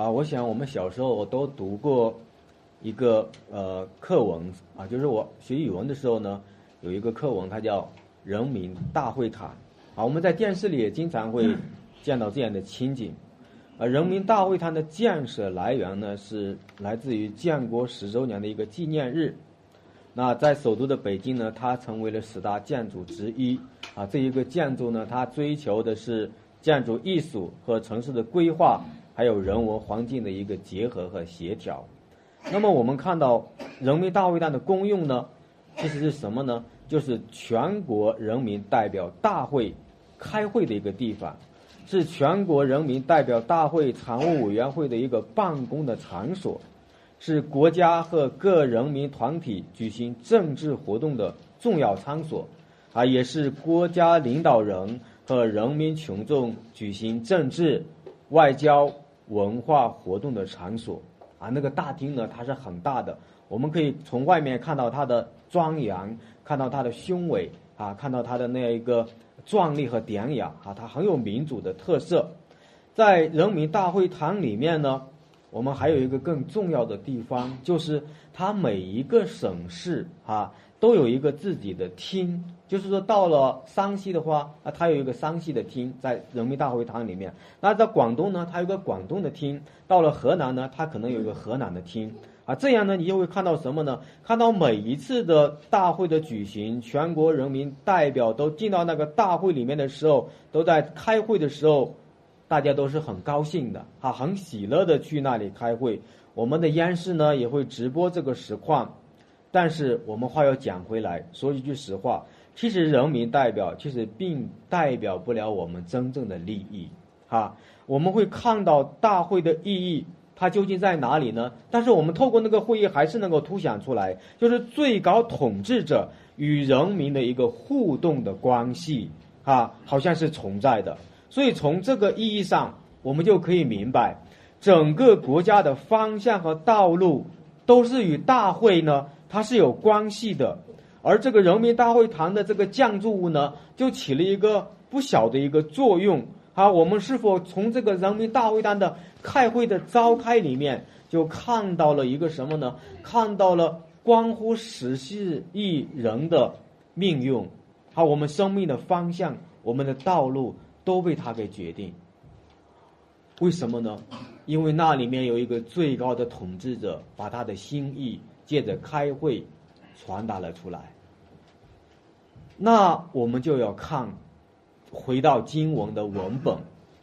啊，我想我们小时候我都读过一个呃课文啊，就是我学语文的时候呢，有一个课文，它叫《人民大会堂》啊。我们在电视里也经常会见到这样的情景。而人民大会堂的建设来源呢，是来自于建国十周年的一个纪念日。那在首都的北京呢，它成为了十大建筑之一啊。这一个建筑呢，它追求的是建筑艺术和城市的规划。还有人文环境的一个结合和协调。那么我们看到人民大会堂的功用呢，其实是什么呢？就是全国人民代表大会开会的一个地方，是全国人民代表大会常务委员会的一个办公的场所，是国家和各人民团体举行政治活动的重要场所，啊，也是国家领导人和人民群众举行政治、外交。文化活动的场所啊，那个大厅呢，它是很大的，我们可以从外面看到它的庄严，看到它的雄伟啊，看到它的那样一个壮丽和典雅啊，它很有民主的特色。在人民大会堂里面呢，我们还有一个更重要的地方，就是它每一个省市啊。都有一个自己的厅，就是说到了山西的话，啊，它有一个山西的厅在人民大会堂里面。那在广东呢，它有个广东的厅；到了河南呢，它可能有一个河南的厅。啊，这样呢，你就会看到什么呢？看到每一次的大会的举行，全国人民代表都进到那个大会里面的时候，都在开会的时候，大家都是很高兴的，啊，很喜乐的去那里开会。我们的央视呢也会直播这个实况。但是我们话要讲回来，说一句实话，其实人民代表其实并代表不了我们真正的利益，哈。我们会看到大会的意义，它究竟在哪里呢？但是我们透过那个会议，还是能够凸显出来，就是最高统治者与人民的一个互动的关系，啊，好像是存在的。所以从这个意义上，我们就可以明白，整个国家的方向和道路都是与大会呢。它是有关系的，而这个人民大会堂的这个建筑物呢，就起了一个不小的一个作用。啊，我们是否从这个人民大会堂的开会的召开里面，就看到了一个什么呢？看到了关乎十四亿人的命运，好，我们生命的方向，我们的道路都被他给决定。为什么呢？因为那里面有一个最高的统治者，把他的心意。借着开会，传达了出来。那我们就要看，回到经文的文本。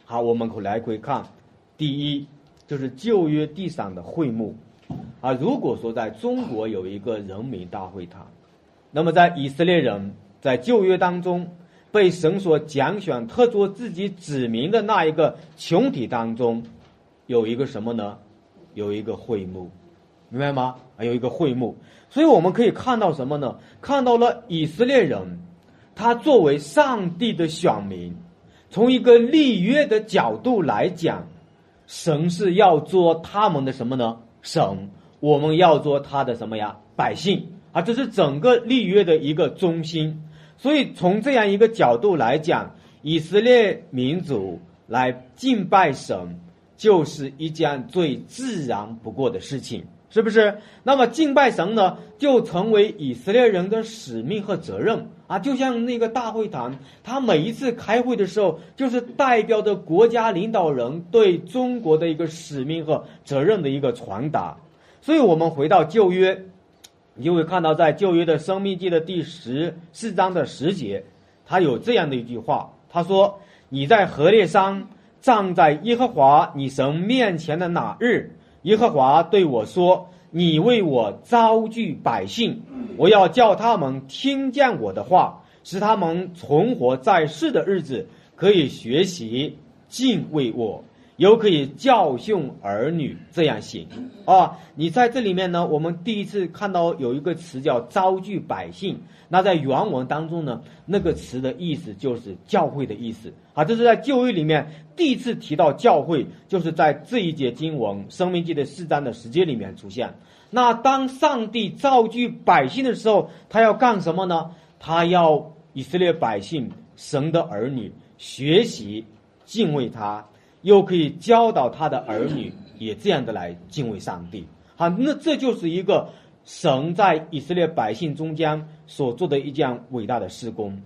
好，我们可来回看。第一，就是旧约地上的会幕。啊，如果说在中国有一个人民大会堂，那么在以色列人在旧约当中被神所拣选特作自己指明的那一个群体当中，有一个什么呢？有一个会幕。明白吗？还有一个会幕，所以我们可以看到什么呢？看到了以色列人，他作为上帝的选民，从一个立约的角度来讲，神是要做他们的什么呢？神，我们要做他的什么呀？百姓啊，这是整个立约的一个中心。所以从这样一个角度来讲，以色列民族来敬拜神，就是一件最自然不过的事情。是不是？那么敬拜神呢，就成为以色列人的使命和责任啊！就像那个大会堂，他每一次开会的时候，就是代表着国家领导人对中国的一个使命和责任的一个传达。所以，我们回到旧约，你就会看到，在旧约的生命记的第十四章的十节，他有这样的一句话：他说：“你在何烈山站在耶和华你神面前的哪日？”耶和华对我说：“你为我招聚百姓，我要叫他们听见我的话，使他们存活在世的日子可以学习敬畏我。”又可以教训儿女，这样行啊！你在这里面呢，我们第一次看到有一个词叫“招聚百姓”。那在原文当中呢，那个词的意思就是教会的意思啊。这是在旧约里面第一次提到教会，就是在这一节经文《生命记》的四章的时间里面出现。那当上帝召聚百姓的时候，他要干什么呢？他要以色列百姓、神的儿女学习敬畏他。又可以教导他的儿女也这样的来敬畏上帝。好，那这就是一个神在以色列百姓中间所做的一件伟大的施工。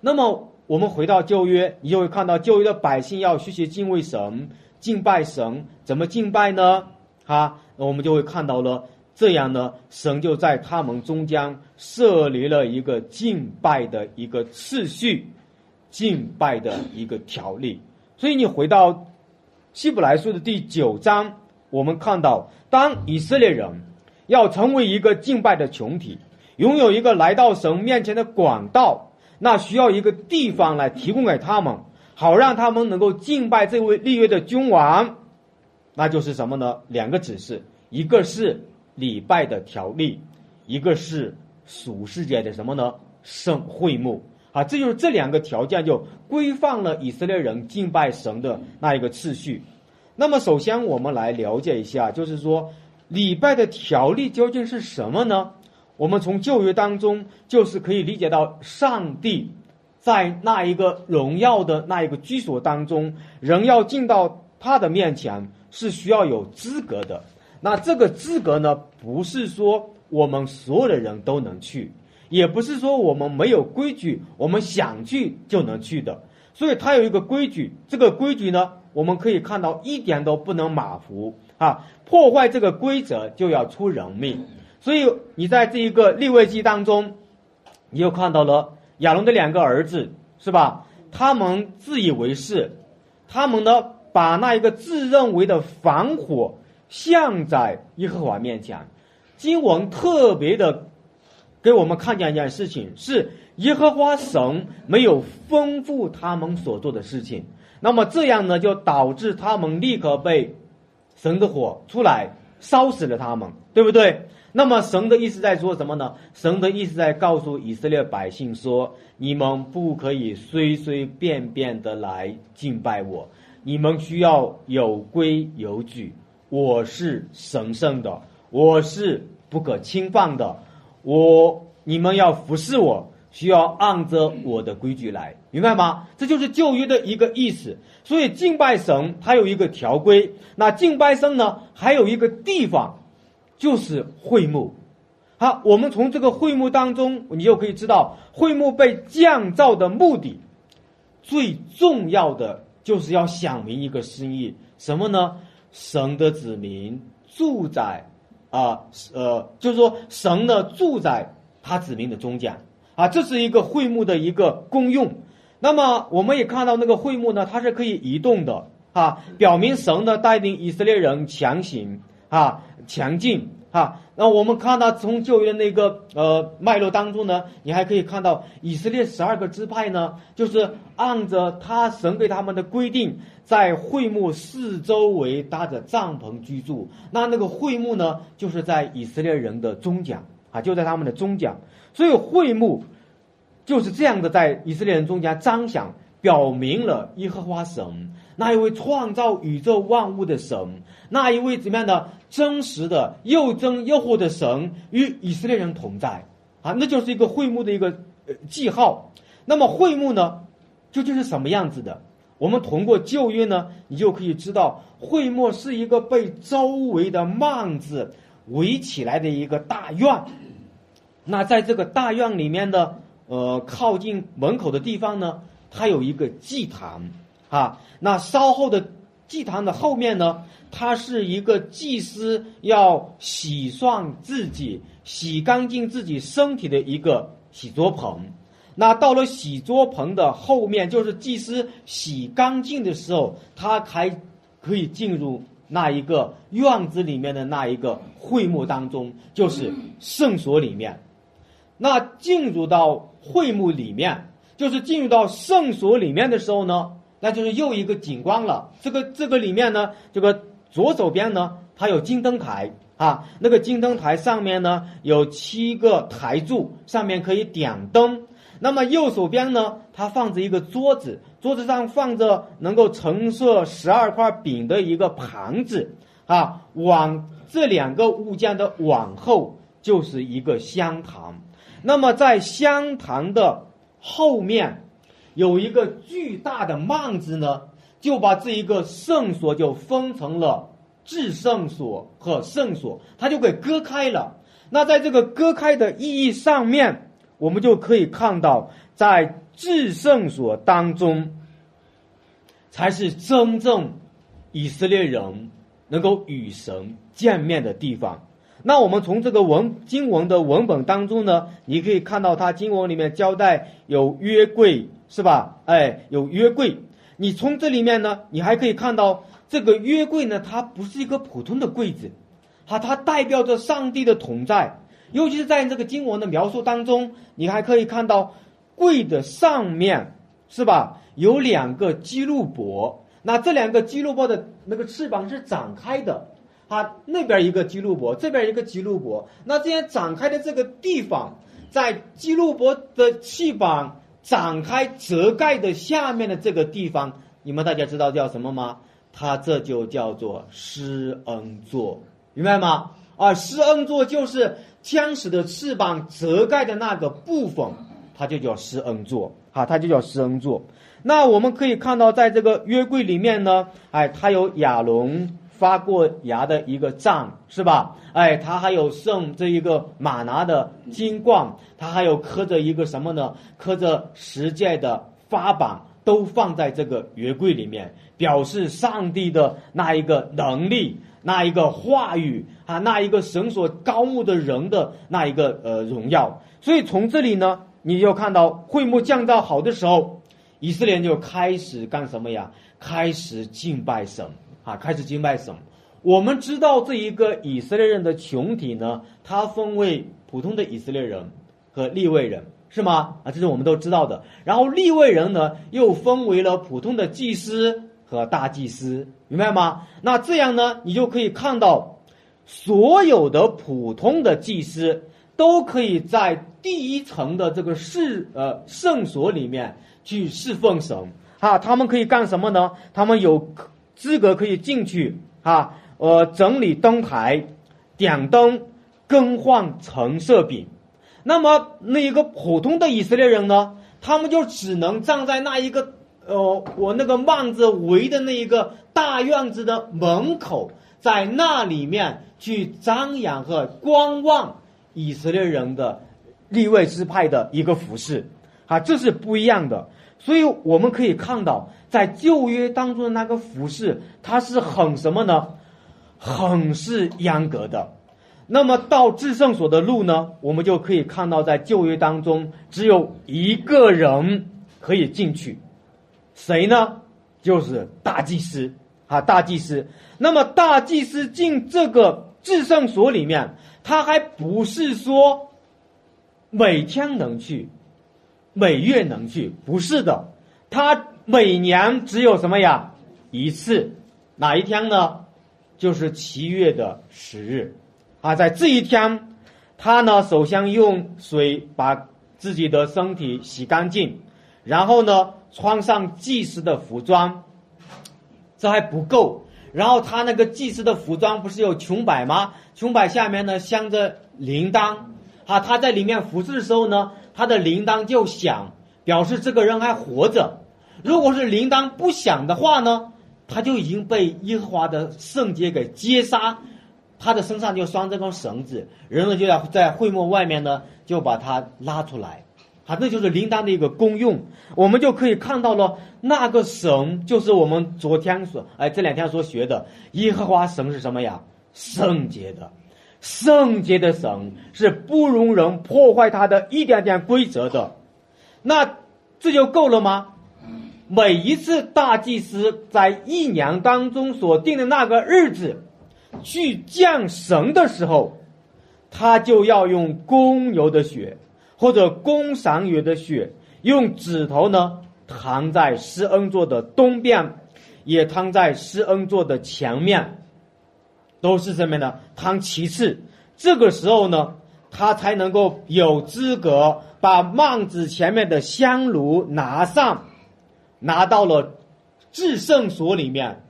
那么我们回到旧约，你就会看到旧约的百姓要学习敬畏神、敬拜神，怎么敬拜呢？哈，那我们就会看到了。这样呢，神就在他们中间设立了一个敬拜的一个次序，敬拜的一个条例。所以你回到希伯来书的第九章，我们看到，当以色列人要成为一个敬拜的群体，拥有一个来到神面前的管道，那需要一个地方来提供给他们，好让他们能够敬拜这位立约的君王。那就是什么呢？两个指示，一个是。礼拜的条例，一个是属世界的什么呢？圣会幕啊，这就是这两个条件就规范了以色列人敬拜神的那一个次序。那么，首先我们来了解一下，就是说礼拜的条例究竟是什么呢？我们从旧约当中就是可以理解到，上帝在那一个荣耀的那一个居所当中，人要进到他的面前是需要有资格的。那这个资格呢，不是说我们所有的人都能去，也不是说我们没有规矩，我们想去就能去的。所以它有一个规矩，这个规矩呢，我们可以看到一点都不能马虎啊！破坏这个规则就要出人命。所以你在这一个立位记当中，你又看到了亚龙的两个儿子，是吧？他们自以为是，他们呢把那一个自认为的防火。像在耶和华面前，经文特别的给我们看见一件事情，是耶和华神没有丰富他们所做的事情。那么这样呢，就导致他们立刻被神的火出来烧死了他们，对不对？那么神的意思在说什么呢？神的意思在告诉以色列百姓说：你们不可以随随便便的来敬拜我，你们需要有规有矩。我是神圣的，我是不可侵犯的，我你们要服侍我，需要按着我的规矩来，明白吗？这就是旧约的一个意思。所以敬拜神，它有一个条规。那敬拜神呢，还有一个地方，就是会幕。好，我们从这个会幕当中，你就可以知道，会幕被降造的目的，最重要的就是要想明一个心意，什么呢？神的子民住在啊呃，就是说神呢住在他子民的中间啊，这是一个会幕的一个功用。那么我们也看到那个会幕呢，它是可以移动的啊，表明神呢带领以色列人强行啊强劲。啊，那我们看到从旧约那个呃脉络当中呢，你还可以看到以色列十二个支派呢，就是按着他神给他们的规定，在会幕四周围搭着帐篷居住。那那个会幕呢，就是在以色列人的中讲啊，就在他们的中讲。所以会幕就是这样的，在以色列人中间彰显，表明了耶和华神那一位创造宇宙万物的神，那一位怎么样的？真实的又真又活的神与以色列人同在啊，那就是一个会幕的一个呃记号。那么会幕呢，究竟是什么样子的？我们通过旧约呢，你就可以知道，会幕是一个被周围的幔子围起来的一个大院。那在这个大院里面的呃靠近门口的地方呢，它有一个祭坛啊。那稍后的祭坛的后面呢？它是一个祭司要洗涮自己、洗干净自己身体的一个洗桌盆。那到了洗桌盆的后面，就是祭司洗干净的时候，他还可以进入那一个院子里面的那一个会幕当中，就是圣所里面。那进入到会幕里面，就是进入到圣所里面的时候呢，那就是又一个景观了。这个这个里面呢，这个。左手边呢，它有金灯台啊，那个金灯台上面呢有七个台柱，上面可以点灯。那么右手边呢，它放着一个桌子，桌子上放着能够盛设十二块饼的一个盘子啊。往这两个物件的往后就是一个香坛。那么在香坛的后面有一个巨大的幔子呢。就把这一个圣所就分成了至圣所和圣所，它就给割开了。那在这个割开的意义上面，我们就可以看到，在至圣所当中，才是真正以色列人能够与神见面的地方。那我们从这个文经文的文本当中呢，你可以看到，它经文里面交代有约柜，是吧？哎，有约柜。你从这里面呢，你还可以看到这个约柜呢，它不是一个普通的柜子，它，它代表着上帝的同在。尤其是在这个经文的描述当中，你还可以看到柜的上面，是吧？有两个基路伯，那这两个基路伯的那个翅膀是展开的，啊，那边一个基路伯，这边一个基路伯。那这样展开的这个地方，在基路伯的翅膀展开遮盖的下面的这个地方，你们大家知道叫什么吗？它这就叫做施恩座，明白吗？啊，施恩座就是天使的翅膀遮盖的那个部分，它就叫施恩座，啊，它就叫施恩座。那我们可以看到，在这个约柜里面呢，哎，它有亚伦发过芽的一个杖，是吧？哎，它还有圣这一个马拿的金冠，它还有刻着一个什么呢？刻着十诫的发榜，都放在这个约柜里面，表示上帝的那一个能力。那一个话语啊，那一个神所高牧的人的那一个呃荣耀，所以从这里呢，你就看到会幕降到好的时候，以色列就开始干什么呀？开始敬拜神啊，开始敬拜神。我们知道这一个以色列人的群体呢，它分为普通的以色列人和立位人，是吗？啊，这是我们都知道的。然后立位人呢，又分为了普通的祭司。和大祭司，明白吗？那这样呢，你就可以看到，所有的普通的祭司都可以在第一层的这个侍呃圣所里面去侍奉神啊。他们可以干什么呢？他们有资格可以进去啊，呃，整理灯台、点灯、更换橙色饼。那么那一个普通的以色列人呢，他们就只能站在那一个。呃，我那个幔子围的那一个大院子的门口，在那里面去张扬和观望以色列人的立位支派的一个服饰，啊，这是不一样的。所以我们可以看到，在旧约当中的那个服饰，它是很什么呢？很是严格的。那么到至圣所的路呢，我们就可以看到，在旧约当中，只有一个人可以进去。谁呢？就是大祭司啊，大祭司。那么大祭司进这个至圣所里面，他还不是说每天能去，每月能去，不是的。他每年只有什么呀？一次，哪一天呢？就是七月的十日啊，在这一天，他呢首先用水把自己的身体洗干净，然后呢。穿上祭司的服装，这还不够。然后他那个祭司的服装不是有裙摆吗？裙摆下面呢镶着铃铛，啊，他在里面服侍的时候呢，他的铃铛就响，表示这个人还活着。如果是铃铛不响的话呢，他就已经被耶和华的圣洁给接杀，他的身上就拴这根绳子，人呢就要在会幕外面呢就把他拉出来。啊，这就是灵丹的一个功用，我们就可以看到了那个神，就是我们昨天所哎这两天所学的耶和华神是什么呀？圣洁的，圣洁的神是不容人破坏他的一点点规则的。那这就够了吗？每一次大祭司在一年当中所定的那个日子去降神的时候，他就要用公牛的血。或者公赏月的血，用指头呢躺在施恩座的东边，也躺在施恩座的前面，都是什么呢？躺其次。这个时候呢，他才能够有资格把幔子前面的香炉拿上，拿到了至圣所里面，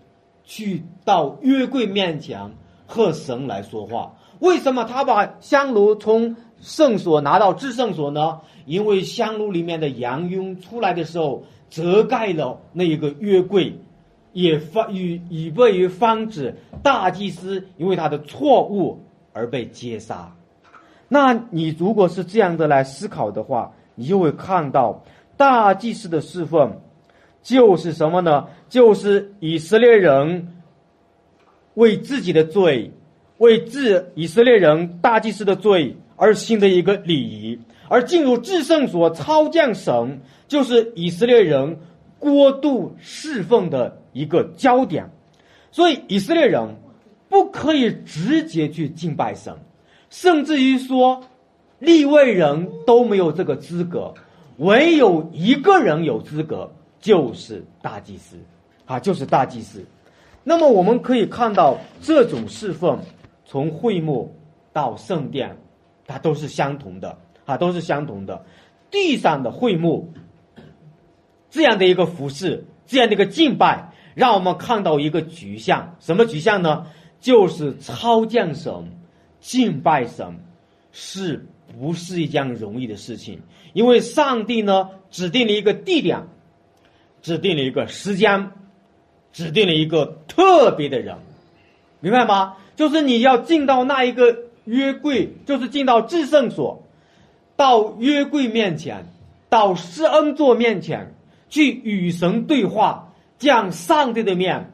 去到约柜面前和神来说话。为什么他把香炉从？圣所拿到至圣所呢？因为香炉里面的羊拥出来的时候，遮盖了那一个约柜，也方与以备于防止大祭司因为他的错误而被接杀。那你如果是这样的来思考的话，你就会看到大祭司的侍奉就是什么呢？就是以色列人为自己的罪，为自以色列人大祭司的罪而行的一个礼仪，而进入至圣所超降神，就是以色列人过度侍奉的一个焦点。所以以色列人不可以直接去敬拜神。甚至于说，立位人都没有这个资格，唯有一个人有资格，就是大祭司，啊，就是大祭司。那么我们可以看到，这种侍奉从会幕到圣殿，它都是相同的，啊，都是相同的。地上的会幕，这样的一个服饰，这样的一个敬拜，让我们看到一个局象，什么局象呢？就是超降神。敬拜神是不是一件容易的事情？因为上帝呢，指定了一个地点，指定了一个时间，指定了一个特别的人，明白吗？就是你要进到那一个约柜，就是进到至圣所，到约柜面前，到施恩座面前去与神对话，降上帝的面，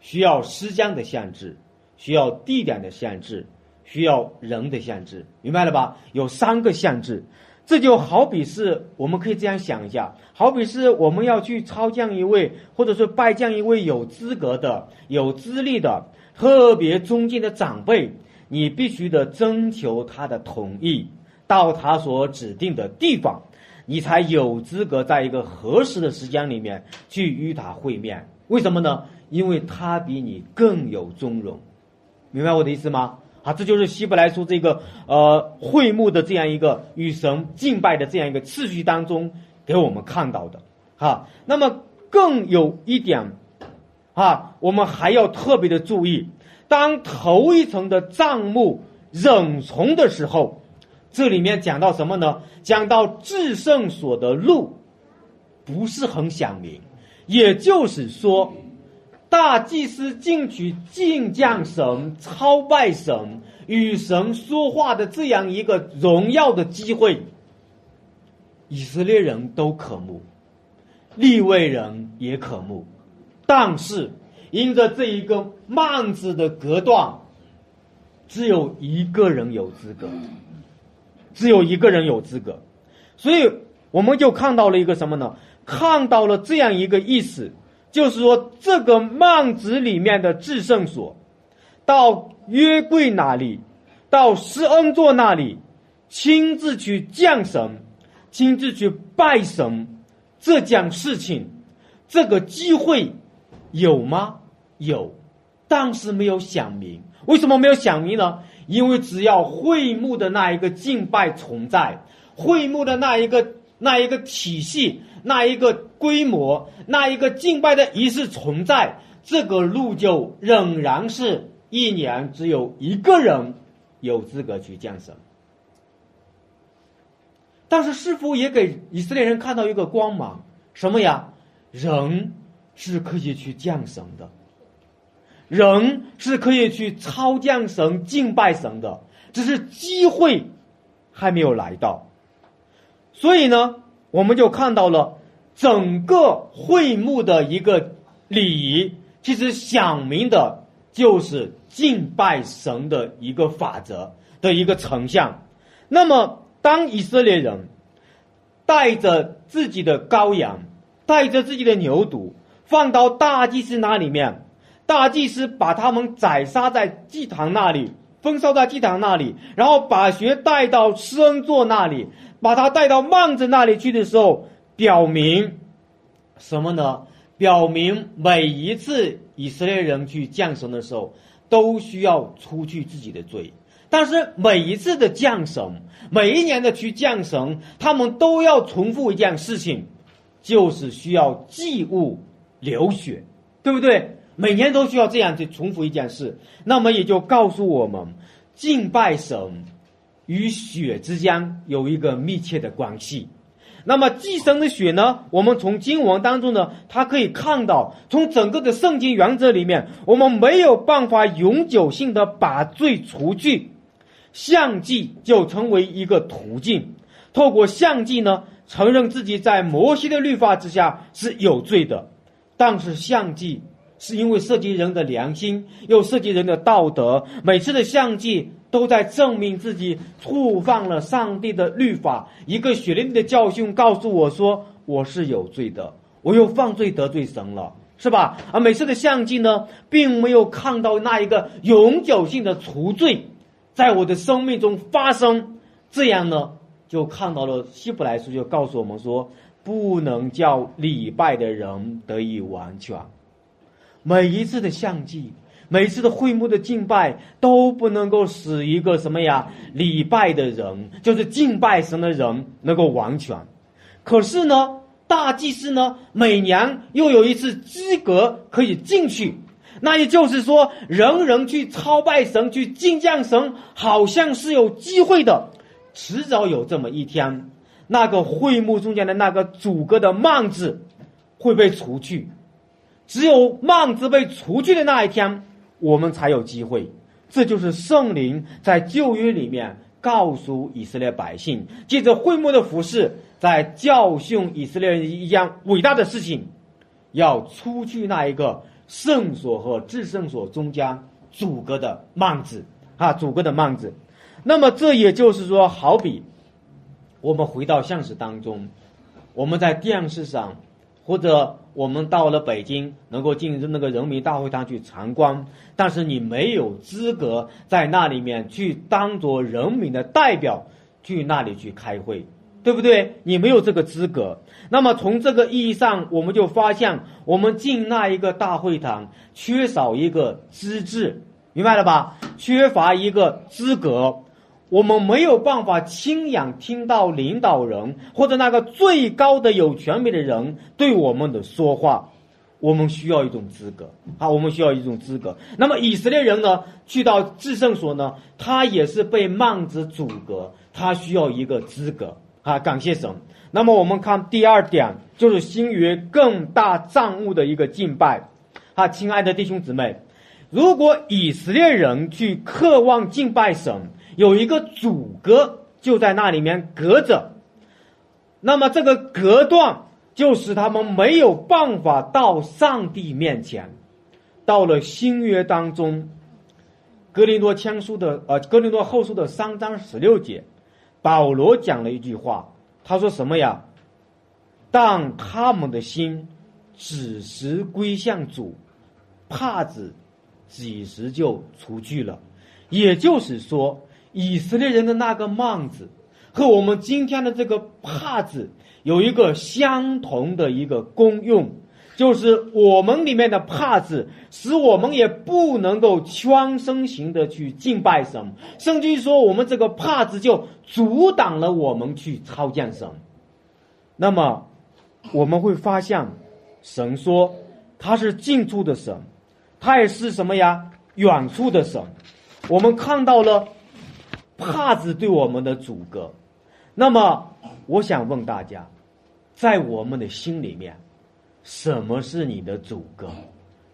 需要时间的限制，需要地点的限制。需要人的限制，明白了吧？有三个限制，这就好比是我们可以这样想一下，好比是我们要去超降一位，或者说拜降一位有资格的、有资历的、特别尊敬的长辈，你必须得征求他的同意，到他所指定的地方，你才有资格在一个合适的时间里面去与他会面。为什么呢？因为他比你更有尊荣，明白我的意思吗？啊，这就是希伯来书这个呃会幕的这样一个与神敬拜的这样一个次序当中给我们看到的。哈，那么更有一点，啊，我们还要特别的注意，当头一层的帐幕忍从的时候，这里面讲到什么呢？讲到至圣所的路不是很响明，也就是说。大祭司进去敬降神、操拜神、与神说话的这样一个荣耀的机会，以色列人都渴慕，立位人也渴慕，但是因着这一个幔子的隔断，只有一个人有资格，只有一个人有资格，所以我们就看到了一个什么呢？看到了这样一个意思。就是说，这个幔子里面的至圣所，到约柜那里，到施恩座那里，亲自去降神，亲自去拜神，这件事情，这个机会有吗？有，但是没有想明。为什么没有想明呢？因为只要会幕的那一个敬拜存在，会幕的那一个那一个体系。那一个规模，那一个敬拜的仪式存在，这个路就仍然是一年只有一个人有资格去降神。但是师傅也给以色列人看到一个光芒，什么呀？人是可以去降神的，人是可以去超降神、敬拜神的，只是机会还没有来到。所以呢？我们就看到了整个会幕的一个礼仪，其实想明的就是敬拜神的一个法则的一个成像。那么，当以色列人带着自己的羔羊，带着自己的牛犊，放到大祭司那里面，大祭司把他们宰杀在祭坛那里，焚烧在祭坛那里，然后把血带到施恩座那里。把他带到幔子那里去的时候，表明什么呢？表明每一次以色列人去降神的时候，都需要出去自己的罪。但是每一次的降神，每一年的去降神，他们都要重复一件事情，就是需要祭物流血，对不对？每年都需要这样去重复一件事。那么也就告诉我们，敬拜神。与血之间有一个密切的关系，那么寄生的血呢？我们从经文当中呢，它可以看到，从整个的圣经原则里面，我们没有办法永久性的把罪除去，相继就成为一个途径。透过相继呢，承认自己在摩西的律法之下是有罪的，但是相继是因为涉及人的良心，又涉及人的道德，每次的相继。都在证明自己触犯了上帝的律法。一个血淋淋的教训告诉我说我是有罪的，我又犯罪得罪神了，是吧？而每次的相机呢，并没有看到那一个永久性的除罪在我的生命中发生。这样呢，就看到了希伯来书就告诉我们说，不能叫礼拜的人得以完全。每一次的相祭。每一次的会幕的敬拜都不能够使一个什么呀礼拜的人，就是敬拜神的人能够完全。可是呢，大祭司呢每年又有一次资格可以进去，那也就是说，人人去朝拜神、去敬降神，好像是有机会的。迟早有这么一天，那个会幕中间的那个阻隔的幔子会被除去，只有幔子被除去的那一天。我们才有机会，这就是圣灵在旧约里面告诉以色列百姓，借着会幕的服饰，在教训以色列人一样伟大的事情，要出去那一个圣所和至圣所中间阻隔的幔子啊，阻隔的幔子。那么这也就是说，好比我们回到现实当中，我们在电视上。或者我们到了北京，能够进那个人民大会堂去参观，但是你没有资格在那里面去当做人民的代表去那里去开会，对不对？你没有这个资格。那么从这个意义上，我们就发现，我们进那一个大会堂缺少一个资质，明白了吧？缺乏一个资格。我们没有办法亲眼听到领导人或者那个最高的有权柄的人对我们的说话，我们需要一种资格啊，我们需要一种资格。那么以色列人呢，去到至圣所呢，他也是被幔子阻隔，他需要一个资格啊。感谢神。那么我们看第二点，就是新约更大账务的一个敬拜啊，亲爱的弟兄姊妹，如果以色列人去渴望敬拜神。有一个阻隔就在那里面隔着，那么这个隔断就使他们没有办法到上帝面前。到了新约当中，格林多前书的呃格林多后书的三章十六节，保罗讲了一句话，他说什么呀？当他们的心只时归向主，帕子几时就除去了，也就是说。以色列人的那个幔子，和我们今天的这个帕子有一个相同的一个功用，就是我们里面的帕子使我们也不能够全身型的去敬拜神，甚至于说我们这个帕子就阻挡了我们去操见神。那么我们会发现，神说他是近处的神，他也是什么呀？远处的神。我们看到了。帕子对我们的阻隔，那么我想问大家，在我们的心里面，什么是你的阻隔？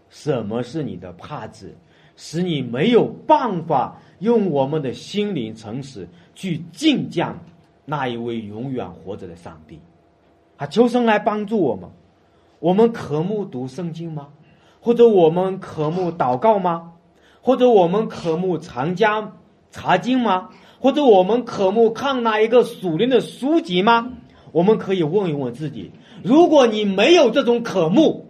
什么是你的帕子，使你没有办法用我们的心灵诚实去敬降那一位永远活着的上帝？啊，求神来帮助我们。我们渴慕读圣经吗？或者我们渴慕祷告吗？或者我们渴慕长江？查经吗？或者我们渴慕看那一个属灵的书籍吗？我们可以问一问自己：如果你没有这种渴慕，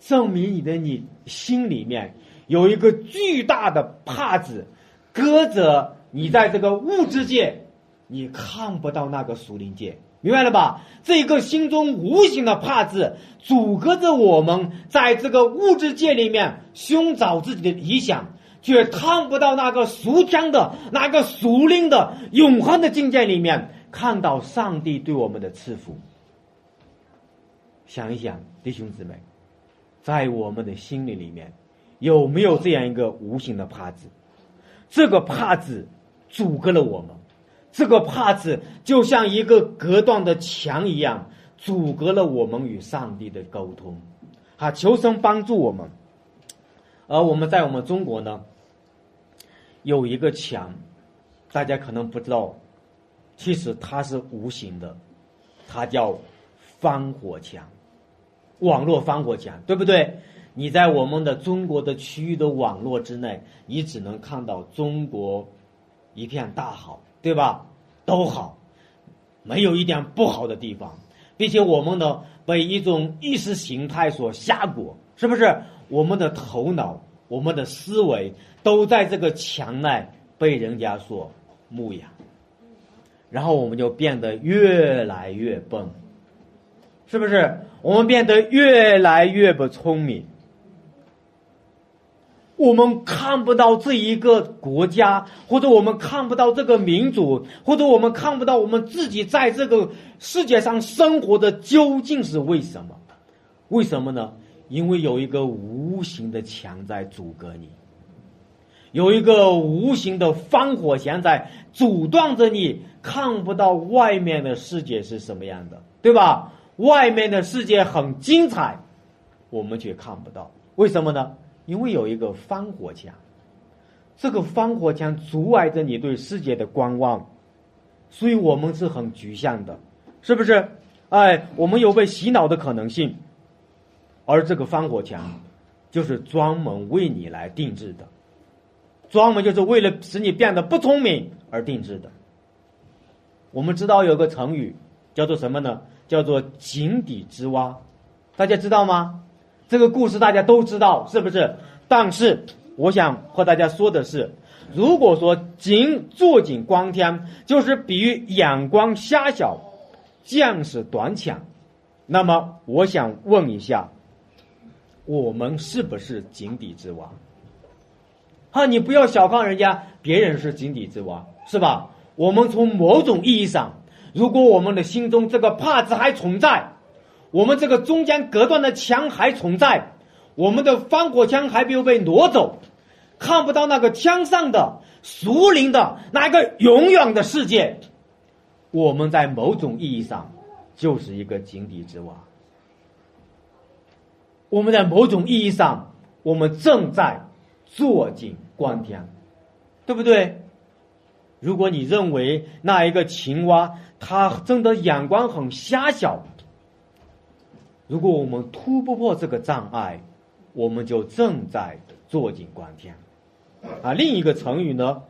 证明你的你心里面有一个巨大的帕子，隔着你在这个物质界，你看不到那个属灵界，明白了吧？这个心中无形的帕子，阻隔着我们在这个物质界里面寻找自己的理想。却看不到那个属天的、那个属灵的、永恒的境界里面，看到上帝对我们的赐福。想一想，弟兄姊妹，在我们的心里里面，有没有这样一个无形的帕子？这个帕子阻隔了我们，这个帕子就像一个隔断的墙一样，阻隔了我们与上帝的沟通。啊，求神帮助我们。而我们在我们中国呢，有一个墙，大家可能不知道，其实它是无形的，它叫防火墙，网络防火墙，对不对？你在我们的中国的区域的网络之内，你只能看到中国一片大好，对吧？都好，没有一点不好的地方，并且我们呢被一种意识形态所吓过，是不是？我们的头脑、我们的思维都在这个墙内被人家所牧养，然后我们就变得越来越笨，是不是？我们变得越来越不聪明。我们看不到这一个国家，或者我们看不到这个民族，或者我们看不到我们自己在这个世界上生活的究竟是为什么？为什么呢？因为有一个无形的墙在阻隔你，有一个无形的防火墙在阻断着你看不到外面的世界是什么样的，对吧？外面的世界很精彩，我们却看不到，为什么呢？因为有一个防火墙，这个防火墙阻碍着你对世界的观望，所以我们是很局限的，是不是？哎，我们有被洗脑的可能性，而这个防火墙就是专门为你来定制的，专门就是为了使你变得不聪明而定制的。我们知道有个成语叫做什么呢？叫做井底之蛙，大家知道吗？这个故事大家都知道，是不是？但是我想和大家说的是，如果说井坐井观天，就是比喻眼光狭小、见识短浅，那么我想问一下，我们是不是井底之蛙？哈，你不要小看人家，别人是井底之蛙，是吧？我们从某种意义上，如果我们的心中这个帕子还存在。我们这个中间隔断的墙还存在，我们的防火墙还没有被挪走，看不到那个天上的、树林的那一个永远的世界。我们在某种意义上就是一个井底之蛙。我们在某种意义上，我们正在坐井观天，对不对？如果你认为那一个青蛙，它真的眼光很狭小。如果我们突破这个障碍，我们就正在坐井观天。啊，另一个成语呢，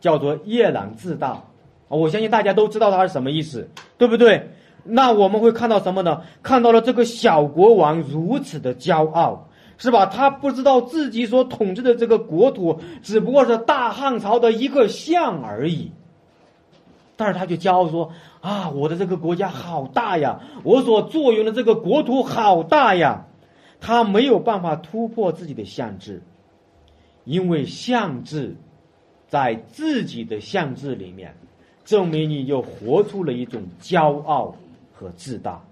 叫做夜郎自大。我相信大家都知道它是什么意思，对不对？那我们会看到什么呢？看到了这个小国王如此的骄傲，是吧？他不知道自己所统治的这个国土只不过是大汉朝的一个县而已。但是他就骄傲说：“啊，我的这个国家好大呀，我所坐拥的这个国土好大呀。”他没有办法突破自己的限制，因为限制在自己的限制里面，证明你就活出了一种骄傲和自大。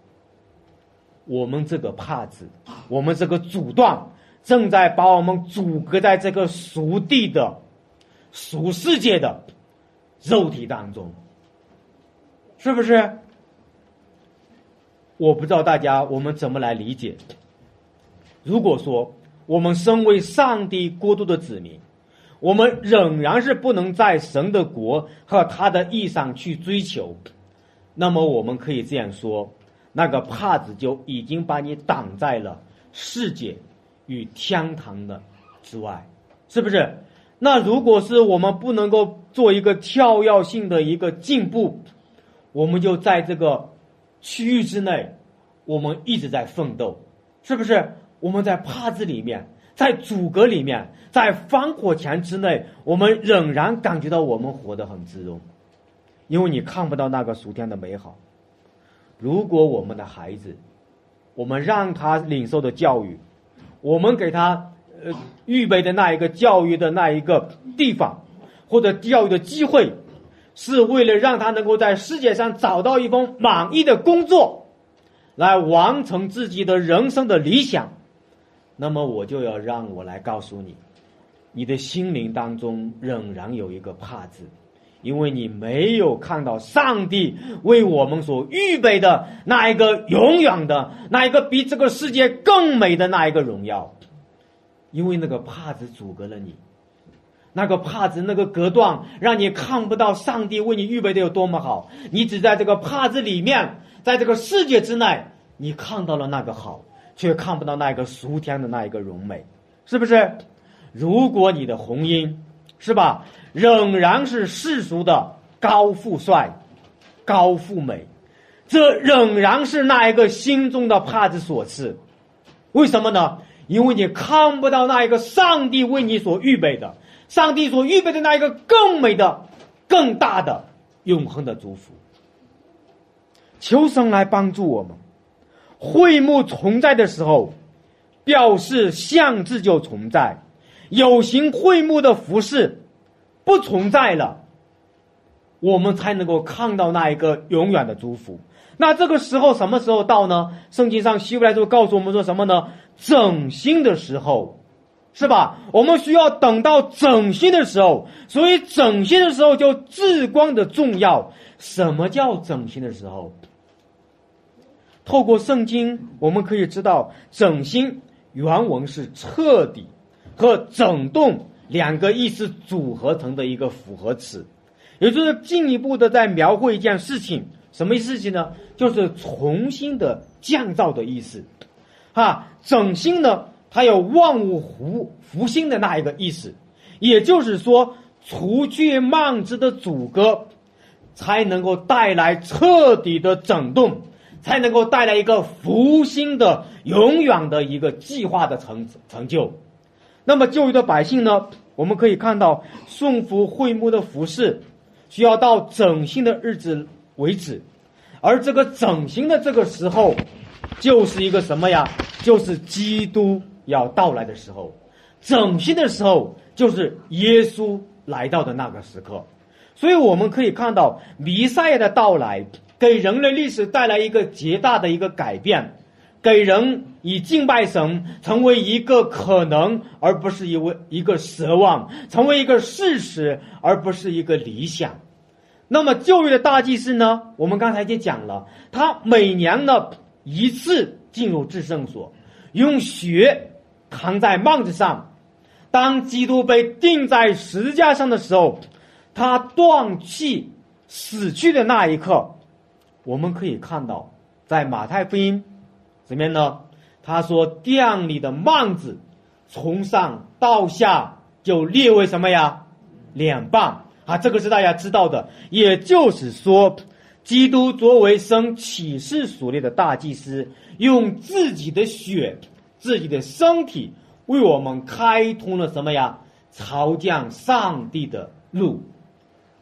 我们这个帕子，我们这个阻断，正在把我们阻隔在这个属地的、属世界的肉体当中。是不是？我不知道大家我们怎么来理解。如果说我们身为上帝国度的子民，我们仍然是不能在神的国和他的意上去追求，那么我们可以这样说：那个帕子就已经把你挡在了世界与天堂的之外，是不是？那如果是我们不能够做一个跳跃性的一个进步。我们就在这个区域之内，我们一直在奋斗，是不是？我们在帕子里面，在阻隔里面，在防火墙之内，我们仍然感觉到我们活得很滋润，因为你看不到那个暑天的美好。如果我们的孩子，我们让他领受的教育，我们给他呃预备的那一个教育的那一个地方，或者教育的机会。是为了让他能够在世界上找到一份满意的工作，来完成自己的人生的理想。那么我就要让我来告诉你，你的心灵当中仍然有一个怕字，因为你没有看到上帝为我们所预备的那一个永远的、那一个比这个世界更美的那一个荣耀。因为那个帕子阻隔了你，那个帕子那个隔断，让你看不到上帝为你预备的有多么好。你只在这个帕子里面，在这个世界之内，你看到了那个好，却看不到那个俗天的那一个荣美，是不是？如果你的红姻，是吧，仍然是世俗的高富帅、高富美，这仍然是那一个心中的帕子所赐。为什么呢？因为你看不到那一个上帝为你所预备的，上帝所预备的那一个更美的、更大的、永恒的祝福。求神来帮助我们。会幕存在的时候，表示象质就存在；有形会幕的服饰不存在了，我们才能够看到那一个永远的祝福。那这个时候什么时候到呢？圣经上希伯来书告诉我们说什么呢？整新的时候，是吧？我们需要等到整新的时候，所以整新的时候就至关的重要。什么叫整新的时候？透过圣经，我们可以知道，整新原文是彻底和整顿两个意思组合成的一个复合词，也就是进一步的在描绘一件事情。什么事情呢？就是重新的降噪的意思，哈，整新呢，它有万物复复兴的那一个意思，也就是说，除去慢子的阻隔，才能够带来彻底的整顿，才能够带来一个复兴的永远的一个计划的成成就。那么，旧约的百姓呢，我们可以看到，顺服会幕的服饰，需要到整新的日子。为止，而这个整形的这个时候，就是一个什么呀？就是基督要到来的时候，整形的时候就是耶稣来到的那个时刻。所以我们可以看到，弥赛亚的到来给人类历史带来一个极大的一个改变，给人以敬拜神成为一个可能，而不是一位一个奢望，成为一个事实，而不是一个理想。那么旧约的大祭司呢？我们刚才已经讲了，他每年呢一次进入至圣所，用血扛在幔子上。当基督被钉在十字架上的时候，他断气死去的那一刻，我们可以看到，在马太福音怎么样呢，他说殿里的幔子从上到下就列为什么呀？两半。啊，这个是大家知道的。也就是说，基督作为生启示所列的大祭司，用自己的血、自己的身体，为我们开通了什么呀？朝向上帝的路，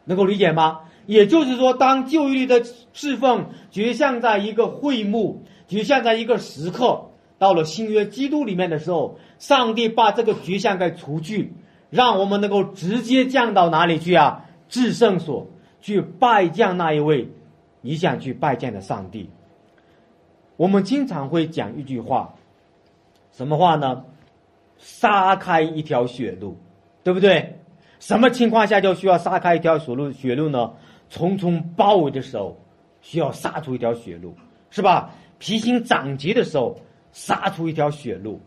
能够理解吗？也就是说，当旧约的侍奉决像在一个会幕，决像在一个时刻，到了新约基督里面的时候，上帝把这个局限给除去。让我们能够直接降到哪里去啊？至圣所去拜见那一位你想去拜见的上帝。我们经常会讲一句话，什么话呢？杀开一条血路，对不对？什么情况下就需要杀开一条血路？血路呢？重重包围的时候，需要杀出一条血路，是吧？披荆斩棘的时候，杀出一条血路；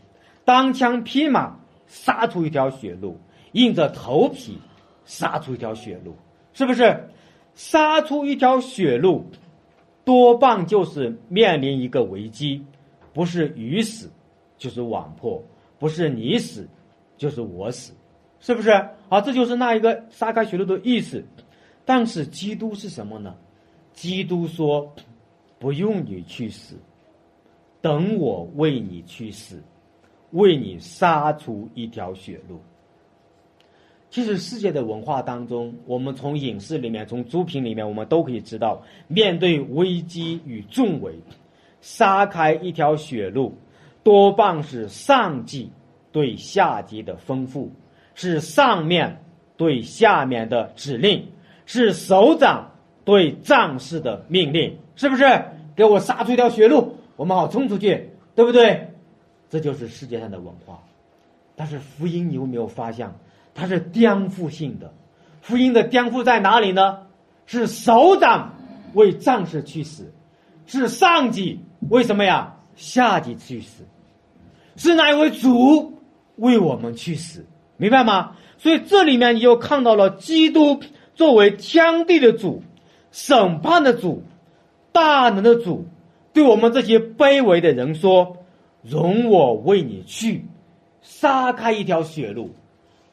单枪匹马，杀出一条血路。硬着头皮杀出一条血路，是不是？杀出一条血路，多半就是面临一个危机，不是鱼死，就是网破；不是你死，就是我死，是不是？好，这就是那一个杀开血路的意思。但是基督是什么呢？基督说：“不用你去死，等我为你去死，为你杀出一条血路。”其实世界的文化当中，我们从影视里面、从作品里面，我们都可以知道，面对危机与重围，杀开一条血路，多半是上级对下级的吩咐，是上面对下面的指令，是首长对战士的命令，是不是？给我杀出一条血路，我们好冲出去，对不对？这就是世界上的文化。但是福音，你有没有发现？它是颠覆性的，福音的颠覆在哪里呢？是首长为战士去死，是上级为什么呀？下级去死，是哪一位主为我们去死？明白吗？所以这里面你就看到了基督作为天地的主、审判的主、大能的主，对我们这些卑微的人说：“容我为你去，杀开一条血路，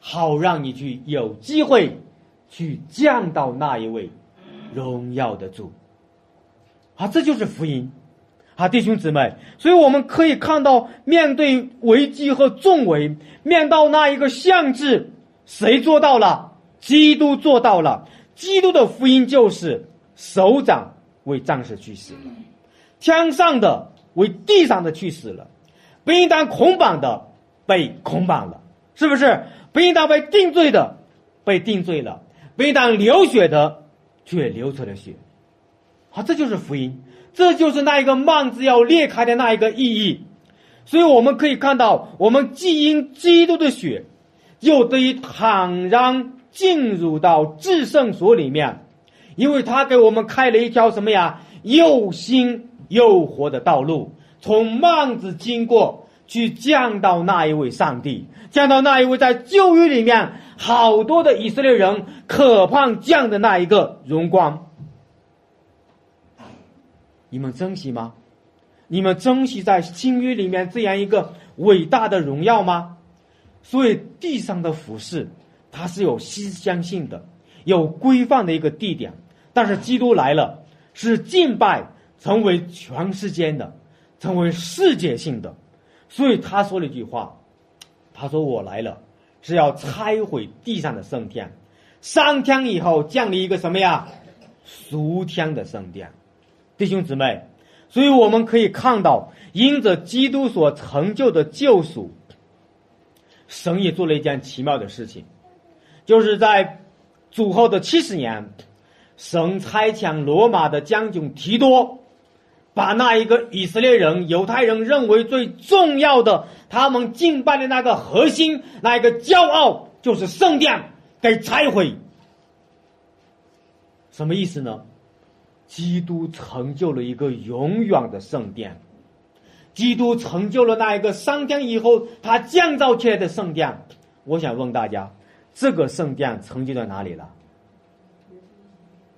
好让你去有机会去见到那一位荣耀的主。”啊，这就是福音。啊，弟兄姊妹，所以我们可以看到，面对危机和重围，面到那一个象质，谁做到了？基督做到了。基督的福音就是首长为战士去死了，天上的为地上的去死了，不应当捆绑的被捆绑了，是不是？不应当被定罪的被定罪了，不应当流血的却流出了血。好，这就是福音。这就是那一个幔子要裂开的那一个意义，所以我们可以看到，我们既因基督的血，又得以坦然进入到至圣所里面，因为他给我们开了一条什么呀？又新又活的道路，从幔子经过去降到那一位上帝，降到那一位在旧约里面好多的以色列人渴盼降的那一个荣光。你们珍惜吗？你们珍惜在新约里面这样一个伟大的荣耀吗？所以地上的服饰，它是有西相性的，有规范的一个地点。但是基督来了，是敬拜成为全世界的，成为世界性的。所以他说了一句话，他说：“我来了，是要拆毁地上的圣殿，三天以后降临一个什么呀？俗天的圣殿。”弟兄姊妹，所以我们可以看到，因着基督所成就的救赎，神也做了一件奇妙的事情，就是在主后的七十年，神差遣罗马的将军提多，把那一个以色列人、犹太人认为最重要的，他们敬拜的那个核心、那一个骄傲，就是圣殿，给拆毁。什么意思呢？基督成就了一个永远的圣殿，基督成就了那一个三天以后他建造起来的圣殿。我想问大家，这个圣殿成就在哪里了？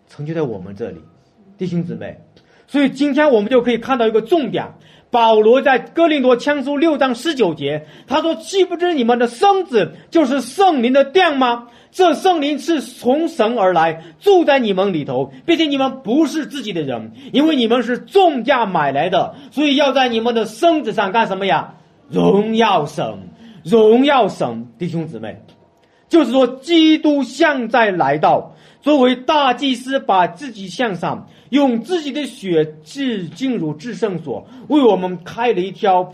成就在我们这里，弟兄姊妹。所以今天我们就可以看到一个重点。保罗在哥林多前书六章十九节，他说：“岂不知你们的身子就是圣灵的殿吗？这圣灵是从神而来，住在你们里头，并且你们不是自己的人，因为你们是重价买来的，所以要在你们的身子上干什么呀？荣耀神，荣耀神，弟兄姊妹，就是说，基督现在来到，作为大祭司，把自己向上。”用自己的血至进入至圣所，为我们开了一条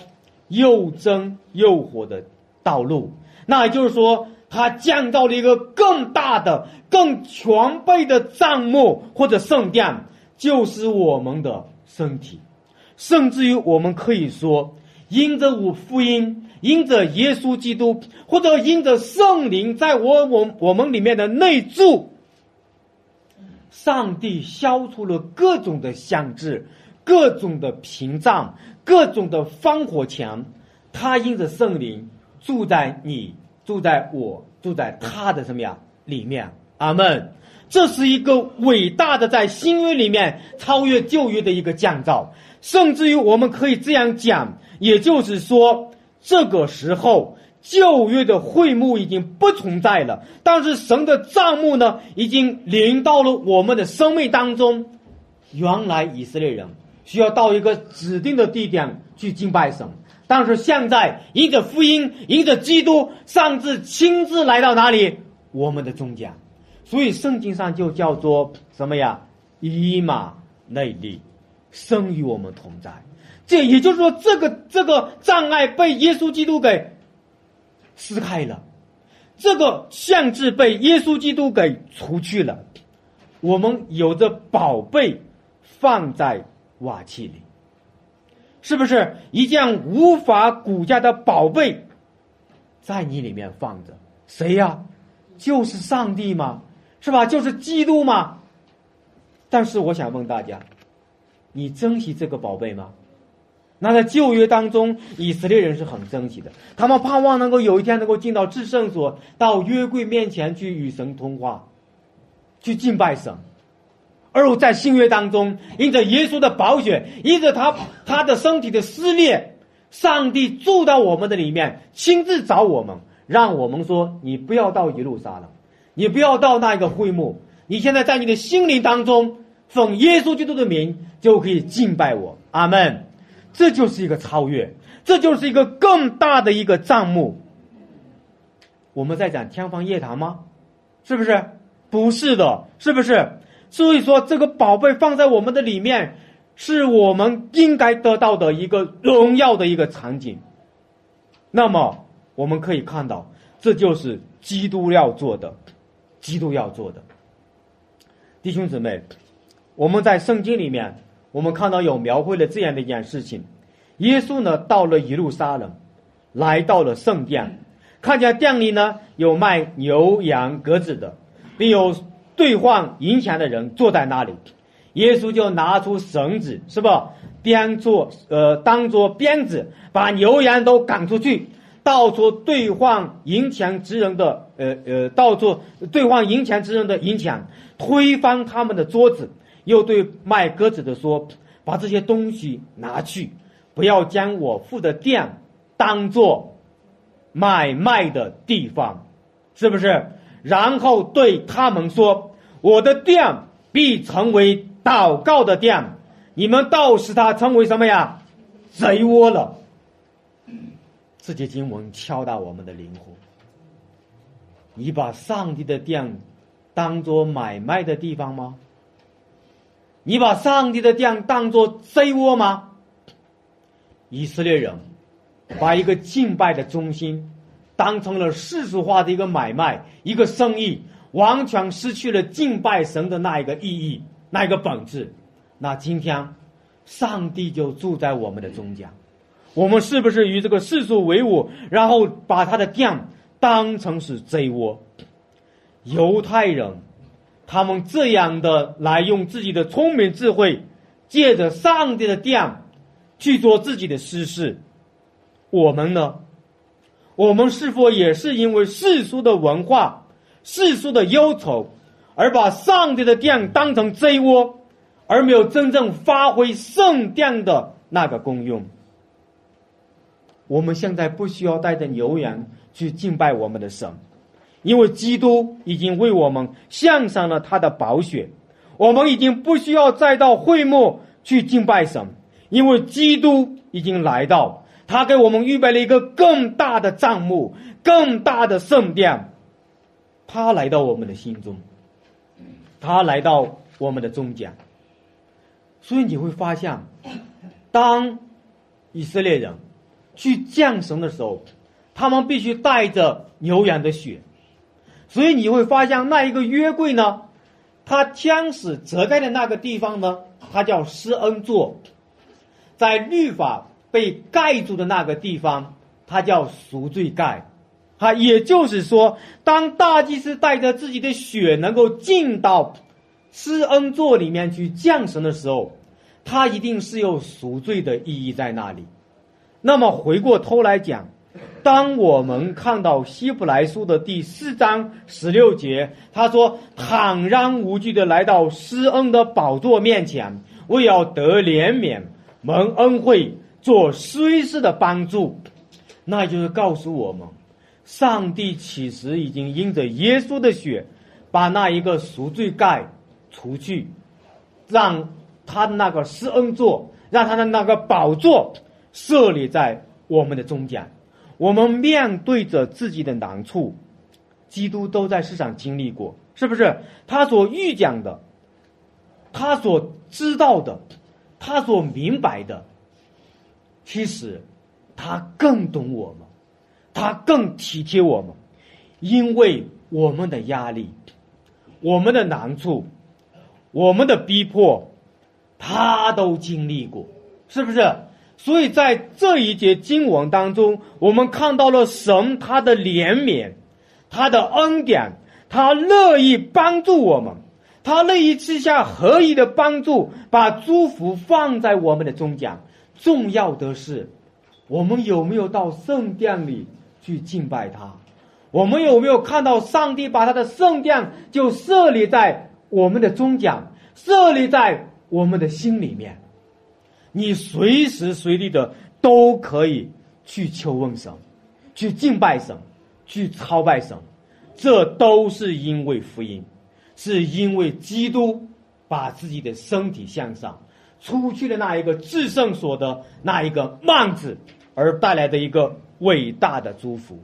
又真又火的道路。那也就是说，他降到了一个更大的、更全备的帐幕或者圣殿，就是我们的身体。甚至于，我们可以说，因着我福音，因着耶稣基督，或者因着圣灵在我我我们里面的内住。上帝消除了各种的限制，各种的屏障，各种的防火墙。他因着圣灵住在你，住在我，住在他的什么呀里面？阿门。这是一个伟大的在新约里面超越旧约的一个降造，甚至于我们可以这样讲，也就是说，这个时候。旧约的会幕已经不存在了，但是神的帐幕呢，已经临到了我们的生命当中。原来以色列人需要到一个指定的地点去敬拜神，但是现在迎着福音，迎着基督，上至亲自来到哪里？我们的中间。所以圣经上就叫做什么呀？以马内利，生与我们同在。这也就是说，这个这个障碍被耶稣基督给。撕开了，这个限制被耶稣基督给除去了。我们有着宝贝放在瓦器里，是不是一件无法估价的宝贝，在你里面放着？谁呀？就是上帝吗？是吧？就是基督嘛。但是我想问大家，你珍惜这个宝贝吗？那在旧约当中，以色列人是很珍惜的，他们盼望能够有一天能够进到至圣所，到约柜面前去与神通话，去敬拜神。而我在新约当中，因着耶稣的宝血，因着他他的身体的撕裂，上帝住到我们的里面，亲自找我们，让我们说：你不要到耶路撒冷，你不要到那一个会幕，你现在在你的心灵当中，奉耶稣基督的名就可以敬拜我。阿门。这就是一个超越，这就是一个更大的一个账目。我们在讲天方夜谭吗？是不是？不是的，是不是？所以说，这个宝贝放在我们的里面，是我们应该得到的一个荣耀的一个场景。那么，我们可以看到，这就是基督要做的，基督要做的。弟兄姊妹，我们在圣经里面，我们看到有描绘了这样的一件事情：耶稣呢，到了一路撒冷，来到了圣殿，看见店里呢有卖牛羊鸽子的，并有。兑换银钱的人坐在那里，耶稣就拿出绳子，是吧？编做呃，当做鞭子，把牛羊都赶出去，到处兑换银钱之人的呃呃，到处兑换银钱之人的银钱，推翻他们的桌子，又对卖鸽子的说：“把这些东西拿去，不要将我付的店当做买卖的地方，是不是？”然后对他们说。我的店必成为祷告的殿，你们倒使它成为什么呀？贼窝了。这节经文敲打我们的灵魂。你把上帝的殿当做买卖的地方吗？你把上帝的殿当做贼窝吗？以色列人把一个敬拜的中心当成了世俗化的一个买卖，一个生意。完全失去了敬拜神的那一个意义，那一个本质。那今天，上帝就住在我们的中间，我们是不是与这个世俗为伍，然后把他的殿当成是贼窝？犹太人，他们这样的来用自己的聪明智慧，借着上帝的殿去做自己的私事。我们呢？我们是否也是因为世俗的文化？世俗的忧愁，而把上帝的殿当成贼窝，而没有真正发挥圣殿的那个功用。我们现在不需要带着牛羊去敬拜我们的神，因为基督已经为我们献上了他的宝血。我们已经不需要再到会幕去敬拜神，因为基督已经来到，他给我们预备了一个更大的帐幕，更大的圣殿。他来到我们的心中，他来到我们的中间，所以你会发现，当以色列人去降神的时候，他们必须带着牛羊的血，所以你会发现那一个约柜呢，它天使折开的那个地方呢，它叫施恩座，在律法被盖住的那个地方，它叫赎罪盖。啊，也就是说，当大祭司带着自己的血能够进到施恩座里面去降神的时候，他一定是有赎罪的意义在那里。那么回过头来讲，当我们看到希伯来书的第四章十六节，他说：“坦然无惧的来到施恩的宝座面前，为要得怜悯、蒙恩惠、做随时的帮助。”那就是告诉我们。上帝其实已经因着耶稣的血，把那一个赎罪盖除去，让他的那个施恩座，让他的那个宝座设立在我们的中间。我们面对着自己的难处，基督都在世上经历过，是不是？他所预讲的，他所知道的，他所明白的，其实他更懂我们。他更体贴我们，因为我们的压力、我们的难处、我们的逼迫，他都经历过，是不是？所以在这一节经文当中，我们看到了神他的怜悯、他的恩典、他乐意帮助我们，他乐意赐下合一的帮助，把祝福放在我们的中间。重要的是，我们有没有到圣殿里去敬拜他？我们有没有看到上帝把他的圣殿就设立在我们的中间，设立在我们的心里面？你随时随地的都可以去求问神，去敬拜神，去朝拜神，这都是因为福音，是因为基督把自己的身体向上，出去的那一个至圣所的那一个幔子而带来的一个伟大的祝福。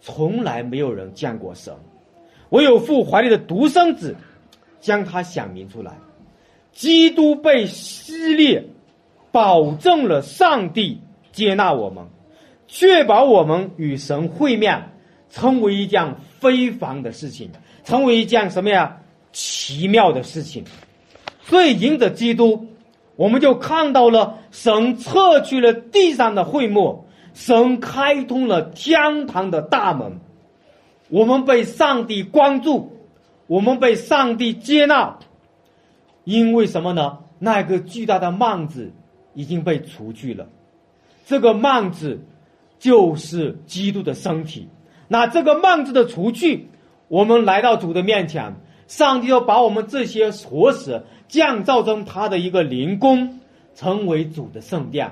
从来没有人见过神，唯有父怀里的独生子将他显明出来。基督被撕裂，保证了上帝接纳我们，确保我们与神会面，成为一件非凡的事情，成为一件什么呀？奇妙的事情。所以，迎着基督，我们就看到了神撤去了地上的会幕，神开通了天堂的大门，我们被上帝关注，我们被上帝接纳。因为什么呢？那个巨大的幔子已经被除去了，这个幔子就是基督的身体。那这个幔子的除去，我们来到主的面前，上帝要把我们这些活死降造成他的一个灵宫，成为主的圣殿。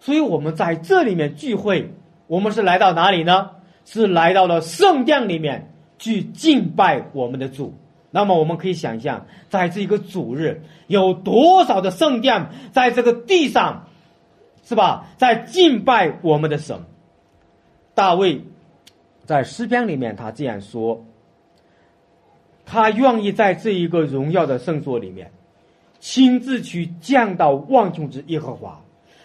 所以我们在这里面聚会，我们是来到哪里呢？是来到了圣殿里面去敬拜我们的主。那么我们可以想象，在这一个主日，有多少的圣殿在这个地上，是吧？在敬拜我们的神。大卫在诗篇里面他这样说：他愿意在这一个荣耀的圣所里面，亲自去见到万众之耶和华。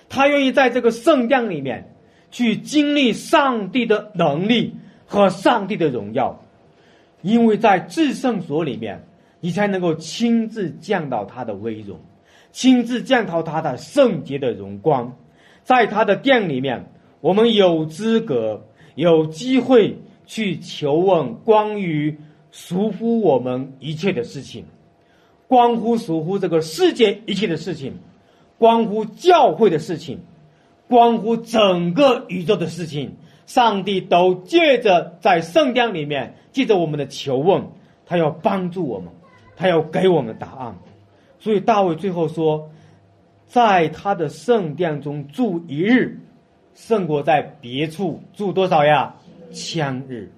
他愿意在这个圣殿里面去经历上帝的能力和上帝的荣耀。因为在至圣所里面，你才能够亲自见到他的威荣，亲自见到他的圣洁的荣光。在他的殿里面，我们有资格、有机会去求问关于属乎我们一切的事情，关乎属乎这个世界一切的事情，关乎教会的事情，关乎整个宇宙的事情。上帝都借着在圣殿里面，借着我们的求问，他要帮助我们，他要给我们答案。所以大卫最后说，在他的圣殿中住一日，胜过在别处住多少呀？千日。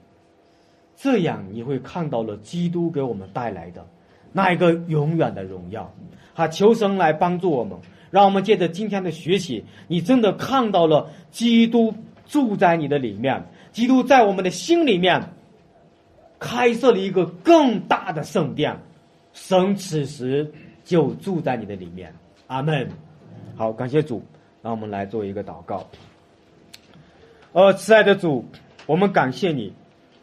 这样你会看到了基督给我们带来的那一个永远的荣耀。他求神来帮助我们，让我们借着今天的学习，你真的看到了基督。住在你的里面，基督在我们的心里面开设了一个更大的圣殿，神此时就住在你的里面。阿门。好，感谢主，让我们来做一个祷告。呃，慈爱的主，我们感谢你，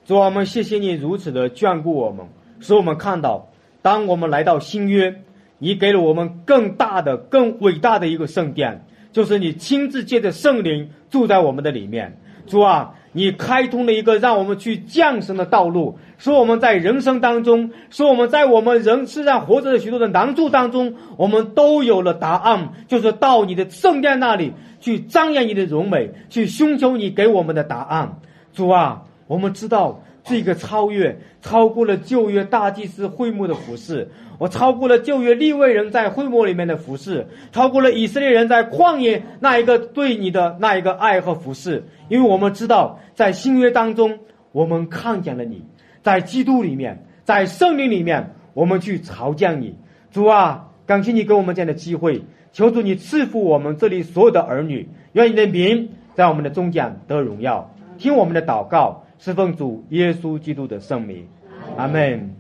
主，我们谢谢你如此的眷顾我们，使我们看到，当我们来到新约，你给了我们更大的、更伟大的一个圣殿。就是你亲自借着圣灵住在我们的里面，主啊，你开通了一个让我们去降生的道路，说我们在人生当中，说我们在我们人世上活着的许多的难处当中，我们都有了答案，就是到你的圣殿那里去张扬你的荣美，去寻求你给我们的答案。主啊，我们知道是一个超越超过了旧约大祭司会幕的服饰。我超过了旧约立位人在会幕里面的服饰，超过了以色列人在旷野那一个对你的那一个爱和服饰，因为我们知道在新约当中，我们看见了你，在基督里面，在圣灵里面，我们去朝见你。主啊，感谢你给我们这样的机会，求主你赐福我们这里所有的儿女，愿你的名在我们的中间得荣耀。听我们的祷告，是奉主耶稣基督的圣名，阿门。